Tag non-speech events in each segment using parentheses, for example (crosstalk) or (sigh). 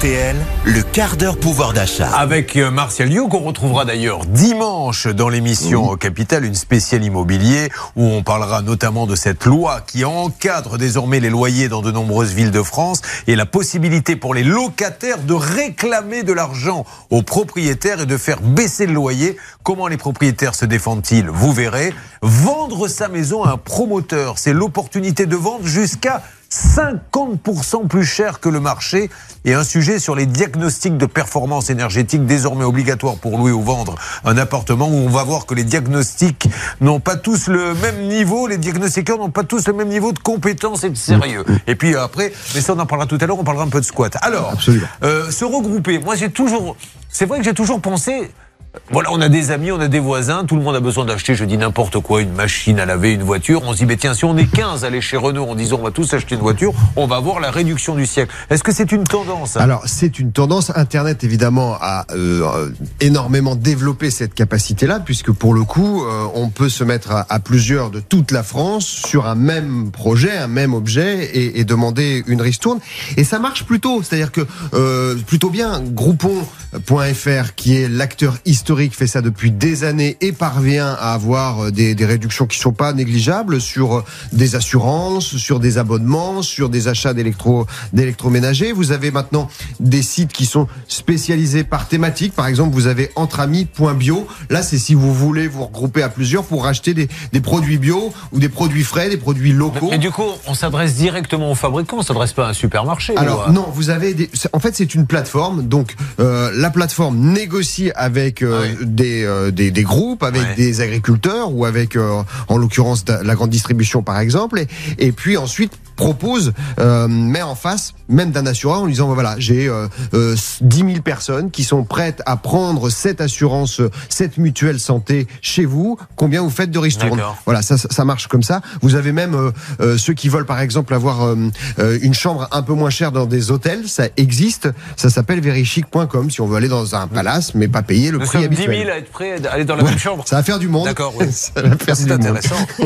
RTL, le quart d'heure pouvoir d'achat. Avec euh, Martial Liu, qu'on retrouvera d'ailleurs dimanche dans l'émission Capital, une spéciale immobilier, où on parlera notamment de cette loi qui encadre désormais les loyers dans de nombreuses villes de France et la possibilité pour les locataires de réclamer de l'argent aux propriétaires et de faire baisser le loyer. Comment les propriétaires se défendent-ils? Vous verrez. Vendre sa maison à un promoteur, c'est l'opportunité de vendre jusqu'à 50% plus cher que le marché et un sujet sur les diagnostics de performance énergétique désormais obligatoires pour louer ou vendre un appartement où on va voir que les diagnostics n'ont pas tous le même niveau, les diagnostiqueurs n'ont pas tous le même niveau de compétence et de sérieux. Et puis après, mais ça on en parlera tout à l'heure, on parlera un peu de squat. Alors, euh, se regrouper, moi j'ai toujours, c'est vrai que j'ai toujours pensé, voilà, on a des amis, on a des voisins, tout le monde a besoin d'acheter, je dis n'importe quoi, une machine à laver, une voiture. On se dit, mais tiens, si on est 15 à aller chez Renault en disant on va tous acheter une voiture, on va avoir la réduction du siècle. Est-ce que c'est une tendance hein? Alors, c'est une tendance. Internet, évidemment, a euh, énormément développé cette capacité-là, puisque pour le coup, euh, on peut se mettre à, plusieurs de toute la France sur un même projet, un même objet, et, et demander une ristourne. Et ça marche plutôt, c'est-à-dire que euh, plutôt bien. Groupon.fr, qui est l'acteur historique fait ça depuis des années et parvient à avoir euh, des, des réductions qui sont pas négligeables sur euh, des assurances, sur des abonnements, sur des achats d'électro d'électroménager. Vous avez maintenant des sites qui sont spécialisés par thématique. Par exemple, vous avez entreamis.bio. Là, c'est si vous voulez vous regrouper à plusieurs pour acheter des, des, produits bio ou des produits frais, des produits locaux. Mais, mais du coup, on s'adresse directement aux fabricants, on s'adresse pas à un supermarché. Alors ou à... non, vous avez des... en fait c'est une plateforme. Donc euh, la plateforme négocie avec euh, ouais. des, euh, des, des groupes, avec ouais. des agriculteurs ou avec euh, en l'occurrence la grande distribution par exemple, et, et puis ensuite propose, euh, met en face même d'un assureur en lui disant voilà j'ai euh, euh, 10 000 personnes qui sont prêtes à prendre cette assurance, cette mutuelle santé chez vous. Combien vous faites de ristourne Voilà, ça, ça marche comme ça. Vous avez même euh, euh, ceux qui veulent par exemple avoir euh, une chambre un peu moins chère dans des hôtels, ça existe. Ça s'appelle verichic.com si on veut aller dans un palace mais pas payer le Nous prix habituel. 10 000 à être prêts à aller dans la ouais, même chambre. Ça va faire du monde. D'accord, oui. (laughs) ça va faire C'est intéressant. (laughs)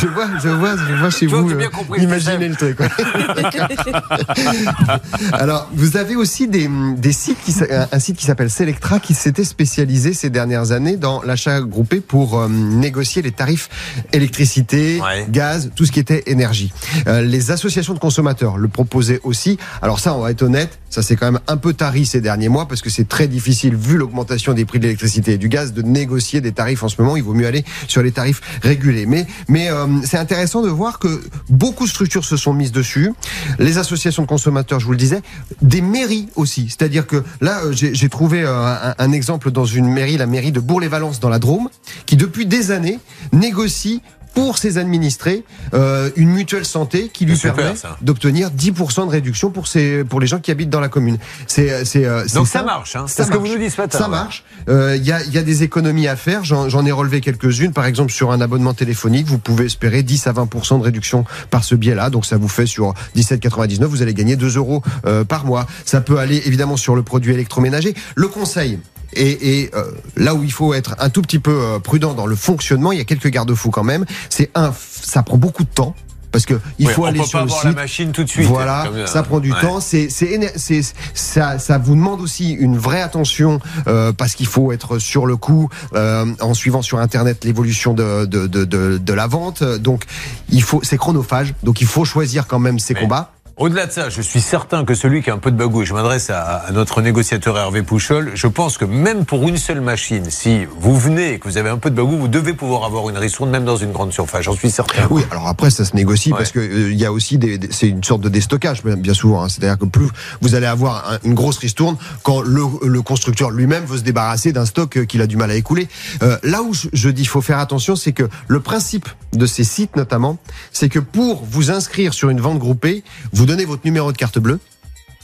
je vois, je vois, je vois chez tu vous. Vois, bien compris, imaginez le truc. (laughs) Alors, vous avez aussi des, des sites qui, un site qui s'appelle Selectra qui s'était spécialisé ces dernières années dans l'achat groupé pour euh, négocier les tarifs électricité, ouais. gaz, tout ce qui était énergie. Euh, les associations de consommateurs le proposaient aussi. Alors ça, on va être honnête, ça c'est quand même un peu tari ces derniers mois parce que c'est très difficile, vu l'augmentation des prix de l'électricité et du gaz, de négocier des tarifs en ce moment. Il vaut mieux aller sur les tarifs régulés. Mais, euh, c'est intéressant de voir que beaucoup de structures se sont mises dessus. Les associations de consommateurs, je vous le disais, des mairies aussi. C'est-à-dire que là, j'ai trouvé euh, un, un, exemple dans une mairie, la mairie de Bourg-les-Valences dans la Drôme, qui depuis des années négocie pour ses administrés euh, une mutuelle santé qui lui permet d'obtenir 10% de réduction pour, ses, pour les gens qui habitent dans la commune. C'est, c'est, euh, Donc ça, ça marche, hein. c'est ce que vous nous dites ce matin. Ça marche. Il euh, y, a, y a des économies à faire. J'en ai relevé quelques-unes. Par exemple, sur un abonnement téléphonique, vous pouvez espérer 10 à 20% de réduction par ce biais-là. Donc ça vous fait sur 17,99, vous allez gagner 2 euros euh, par mois. Ça peut aller évidemment sur le produit électroménager. Le conseil, et, et euh, là où il faut être un tout petit peu euh, prudent dans le fonctionnement, il y a quelques garde-fous quand même. C'est un, ça prend beaucoup de temps parce que il oui, faut on aller peut sur pas le avoir site. la machine tout de suite. Voilà, Comme, ça prend du ouais. temps. C'est, c'est, c'est, ça, ça vous demande aussi une vraie attention euh, parce qu'il faut être sur le coup euh, en suivant sur internet l'évolution de, de, de, de, de la vente. Donc il faut, c'est chronophage. Donc il faut choisir quand même ses Mais- combats. Au-delà de ça, je suis certain que celui qui a un peu de bagou, et je m'adresse à, à notre négociateur Hervé Pouchol, je pense que même pour une seule machine, si vous venez et que vous avez un peu de bagou, vous devez pouvoir avoir une ristourne même dans une grande surface, j'en suis certain. Oui, alors après ça se négocie Ouais. parce que euh, il y a aussi des, des- c'est une sorte de déstockage bien- souvent. hein. C'est-à-dire que plus vous allez avoir un- une grosse ristourne quand le, le constructeur lui-même veut se débarrasser d'un stock euh, qu'il a du mal à écouler. Euh, là où je, je dis il faut faire attention, c'est que le principe de ces sites notamment, c'est que pour vous inscrire sur une vente groupée, vous donnez votre numéro de carte bleue.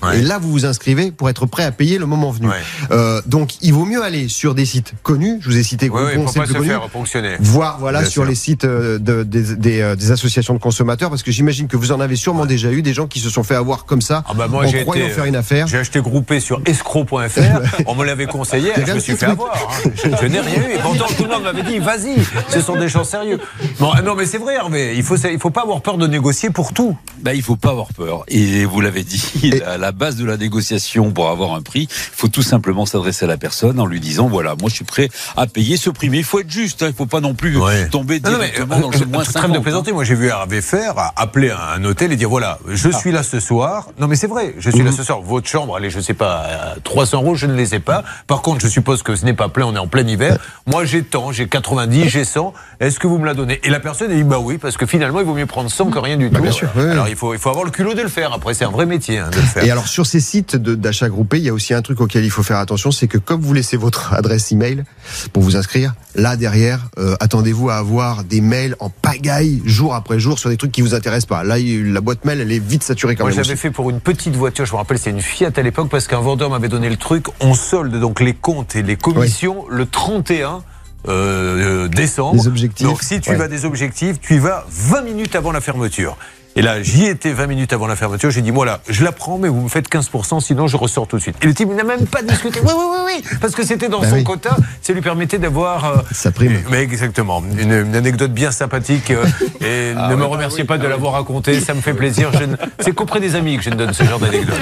Ouais. Et là, vous vous inscrivez pour être prêt à payer le moment venu. Ouais. Euh, donc, il vaut mieux aller sur des sites connus. Je vous ai cité Oui, oui, Groupon, pour c'est plus se connu voir voilà Bien sur sûr. les sites euh, de- des, des, euh, des associations de consommateurs parce que j'imagine que vous en avez sûrement déjà eu des gens qui se sont fait avoir comme ça Ah bah moi, en j'ai croyant été, faire une affaire. J'ai acheté groupé sur escroc.fr. (laughs) On me l'avait conseillé. Je me suis fait avoir. hein. Je, je n'ai rien eu. Et pourtant, tout le monde m'avait dit vas-y, ce sont des gens sérieux. Bon, non, mais c'est vrai, Hervé. Il faut, il faut pas avoir peur de négocier pour tout. Ben, il faut pas avoir peur. Et vous l'avez dit, Et- la, la la base de la négociation pour avoir un prix. Il faut tout simplement s'adresser à la personne en lui disant voilà, moi je suis prêt à payer ce prix. Mais il faut être juste, hein. il ne faut pas non plus tomber directement dans le moins 50. de plaisanter, moi j'ai vu Hervé faire appeler un hôtel et dire voilà, je ah. suis là ce soir. Non mais c'est vrai, je suis là mhm. ce soir. Votre chambre, allez, je sais pas, 300 euros, je ne les ai pas. Par contre, je suppose que ce n'est pas plein, on est en plein hiver. Moi j'ai tant, j'ai 90, j'ai 100. Est-ce que vous me la donnez? Et la personne dit bah oui, parce que finalement il vaut mieux prendre 100 que rien du bah, tout. Bien sûr, Alors il faut, il faut avoir le culot de le faire. Après, c'est un vrai métier hein, de le faire. Et alors sur ces sites d'achat groupé, il y a aussi un truc auquel il faut faire attention, c'est que comme vous laissez votre (laughs) adresse email pour vous inscrire, là derrière, euh, attendez-vous à avoir des mails en pagaille jour après jour sur des trucs qui vous intéressent pas. Là, la boîte mail, elle est vite saturée quand Moi, même. Moi, j'avais fait pour une petite voiture, je me rappelle, c'est une Fiat à l'époque, parce qu'un vendeur m'avait donné le truc. On solde donc les comptes et les commissions le 31 euh, décembre. Des objectifs. Donc si tu vas des objectifs, tu y vas 20 minutes avant la fermeture. Et là, j'y étais 20 minutes avant la fermeture. J'ai dit, voilà, je la prends, mais vous me faites 15%, sinon je ressors tout de suite. Et le type n'a même pas discuté. Oui, oui, oui, oui. Parce que c'était dans bah son quota. Ça lui permettait d'avoir. Euh, Sa prime. Mais exactement. Une, anecdote bien sympathique. Euh, et ah ne me bah remerciez pas de ah l'avoir raconté. Ça me fait plaisir. C'est qu'auprès des amis que je ne donne ce genre d'anecdote.